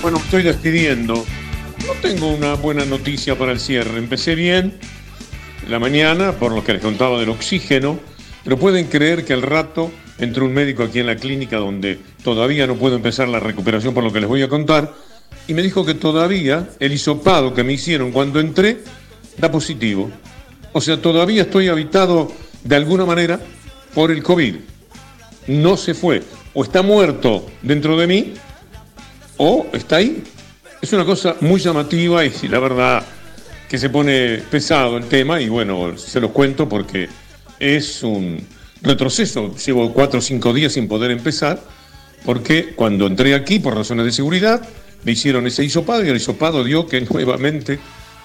Bueno, estoy despidiendo. No tengo una buena noticia para el cierre. Empecé bien la mañana por lo que les contaba del oxígeno, pero pueden creer que al rato entró un médico aquí en la clínica donde todavía no puedo empezar la recuperación por lo que les voy a contar y me dijo que todavía el hisopado que me hicieron cuando entré da positivo. O sea, todavía estoy habitado de alguna manera por el COVID. No se fue. O está muerto dentro de mí o está ahí. Es una cosa muy llamativa y la verdad que se pone pesado el tema y bueno, se los cuento porque es un retroceso. Llevo cuatro o cinco días sin poder empezar porque cuando entré aquí por razones de seguridad me hicieron ese hisopado y el hisopado dio que nuevamente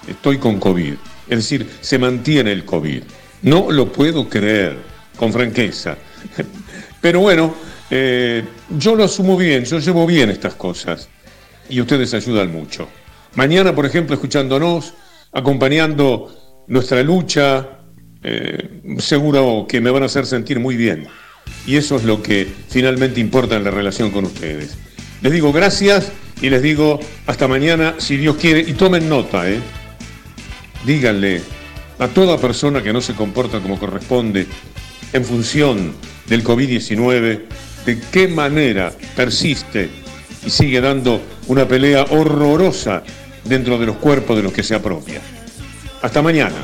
estoy con COVID. Es decir, se mantiene el COVID. No lo puedo creer, con franqueza. Pero bueno, eh, yo lo asumo bien, yo llevo bien estas cosas y ustedes ayudan mucho. Mañana, por ejemplo, escuchándonos, acompañando nuestra lucha, eh, seguro que me van a hacer sentir muy bien. Y eso es lo que finalmente importa en la relación con ustedes. Les digo gracias y les digo hasta mañana, si Dios quiere, y tomen nota, ¿eh? Díganle a toda persona que no se comporta como corresponde en función del COVID-19, de qué manera persiste y sigue dando una pelea horrorosa dentro de los cuerpos de los que se apropia. Hasta mañana.